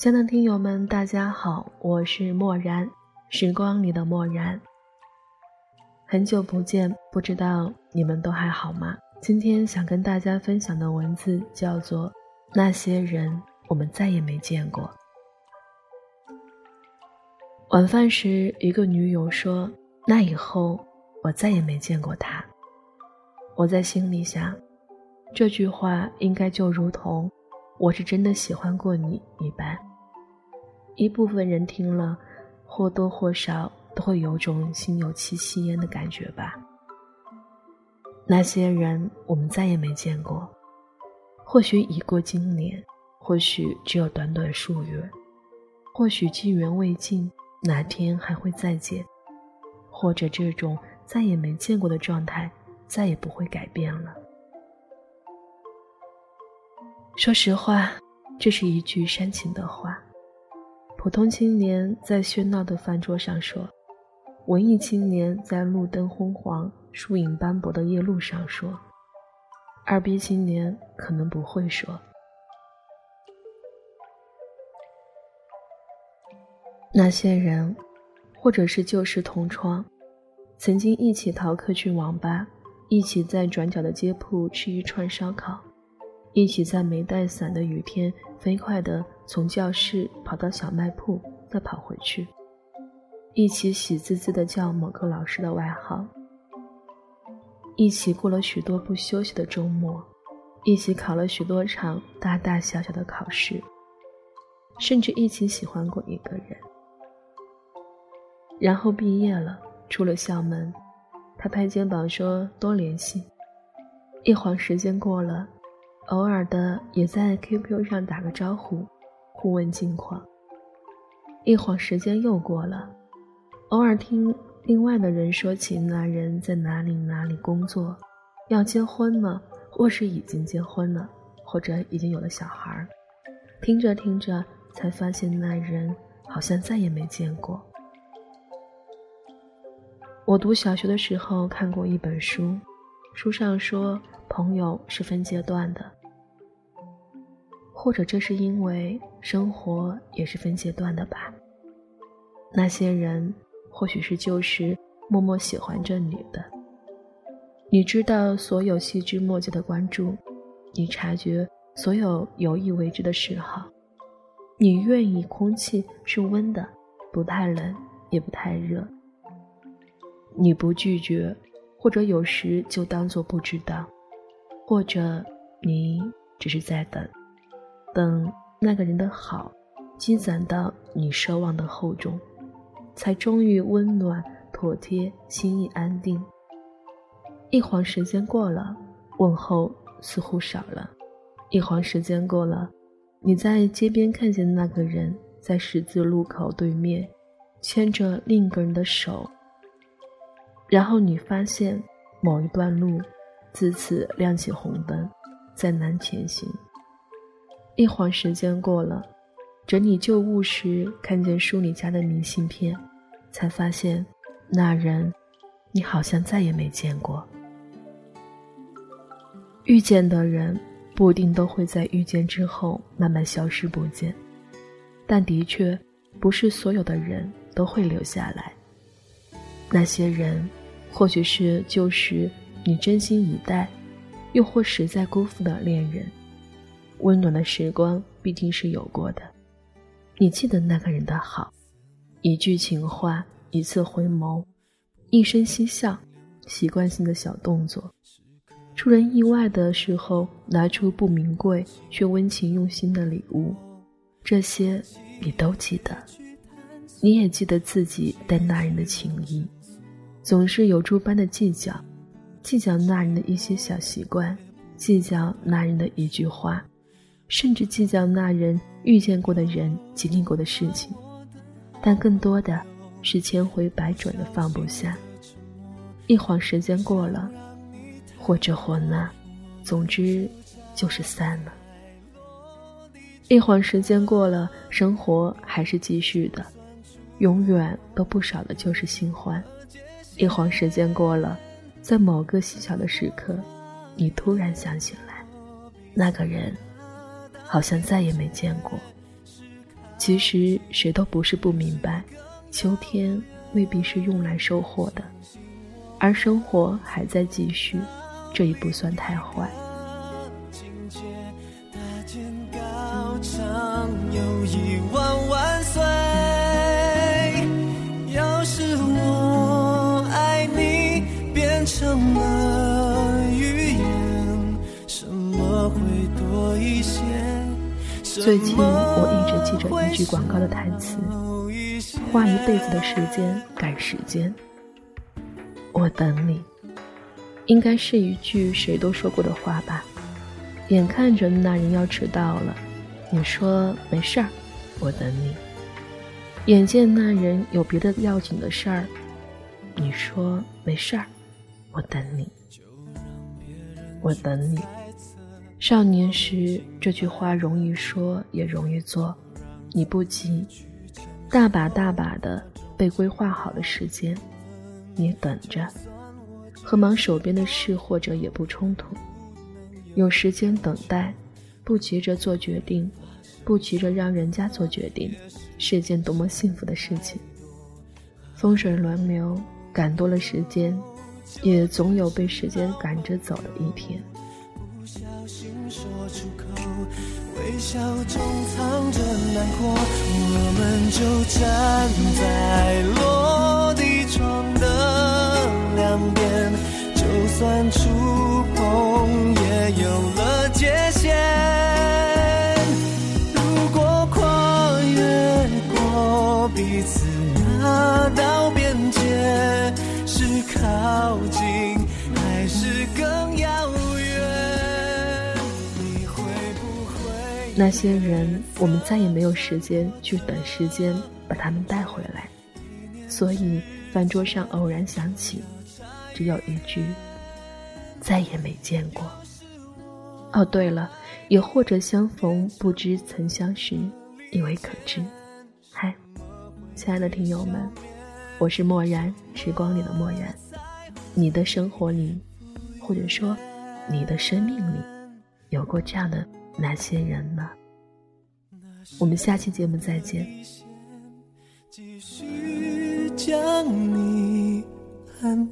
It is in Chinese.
亲爱的听友们，大家好，我是漠然，时光里的漠然。很久不见，不知道你们都还好吗？今天想跟大家分享的文字叫做《那些人，我们再也没见过》。晚饭时，一个女友说：“那以后，我再也没见过他。”我在心里想，这句话应该就如同我是真的喜欢过你一般。一部分人听了，或多或少都会有种心有戚戚焉的感觉吧。那些人，我们再也没见过。或许已过经年，或许只有短短数月，或许机缘未尽，哪天还会再见？或者这种再也没见过的状态，再也不会改变了。说实话，这是一句煽情的话。普通青年在喧闹的饭桌上说，文艺青年在路灯昏黄、树影斑驳的夜路上说，二逼青年可能不会说。那些人，或者是旧时同窗，曾经一起逃课去网吧，一起在转角的街铺吃一串烧烤。一起在没带伞的雨天，飞快地从教室跑到小卖铺，再跑回去。一起喜滋滋地叫某个老师的外号。一起过了许多不休息的周末，一起考了许多场大大小小的考试，甚至一起喜欢过一个人。然后毕业了，出了校门，他拍肩膀说：“多联系。”一晃时间过了。偶尔的也在 QQ 上打个招呼，互问近况。一晃时间又过了，偶尔听另外的人说起那人在哪里哪里工作，要结婚了，或是已经结婚了，或者已经有了小孩。听着听着，才发现那人好像再也没见过。我读小学的时候看过一本书，书上说朋友是分阶段的。或者这是因为生活也是分阶段的吧。那些人或许是旧时默默喜欢着你的，你知道所有细枝末节的关注，你察觉所有有意为之的嗜好，你愿意空气是温的，不太冷也不太热。你不拒绝，或者有时就当做不知道，或者你只是在等。等那个人的好积攒到你奢望的厚重，才终于温暖妥帖，心意安定。一晃时间过了，问候似乎少了；一晃时间过了，你在街边看见那个人在十字路口对面牵着另一个人的手，然后你发现某一段路自此亮起红灯，再难前行。一晃时间过了，整理旧物时看见书里夹的明信片，才发现那人，你好像再也没见过。遇见的人不一定都会在遇见之后慢慢消失不见，但的确不是所有的人都会留下来。那些人，或许是旧时你真心以待，又或实在辜负的恋人。温暖的时光必定是有过的，你记得那个人的好，一句情话，一次回眸，一声嬉笑，习惯性的小动作，出人意外的时候拿出不名贵却温情用心的礼物，这些你都记得，你也记得自己对那人的情谊，总是有诸般的计较，计较那人的一些小习惯，计较那人的一句话。甚至计较那人遇见过的人、经历过的事情，但更多的是千回百转的放不下。一晃时间过了，或这或那，总之就是散了。一晃时间过了，生活还是继续的，永远都不少的就是新欢。一晃时间过了，在某个细小的时刻，你突然想起来，那个人。好像再也没见过。其实谁都不是不明白，秋天未必是用来收获的，而生活还在继续，这也不算太坏。最近我一直记着一句广告的台词：“花一辈子的时间赶时间，我等你。”应该是一句谁都说过的话吧。眼看着那人要迟到了，你说没事儿，我等你。眼见那人有别的要紧的事儿，你说没事儿，我等你。我等你。少年时，这句话容易说也容易做。你不急，大把大把的被规划好的时间，你等着，和忙手边的事或者也不冲突。有时间等待，不急着做决定，不急着让人家做决定，是件多么幸福的事情。风水轮流，赶多了时间，也总有被时间赶着走的一天。笑中藏着难过，我们就站在落那些人，我们再也没有时间去等时间把他们带回来，所以饭桌上偶然想起，只有一句“再也没见过”。哦，对了，也或者相逢不知曾相识，以为可知。嗨，亲爱的听友们，我是漠然，时光里的漠然。你的生活里，或者说你的生命里，有过这样的？那些人呢？我们下期节目再见。继续将你安。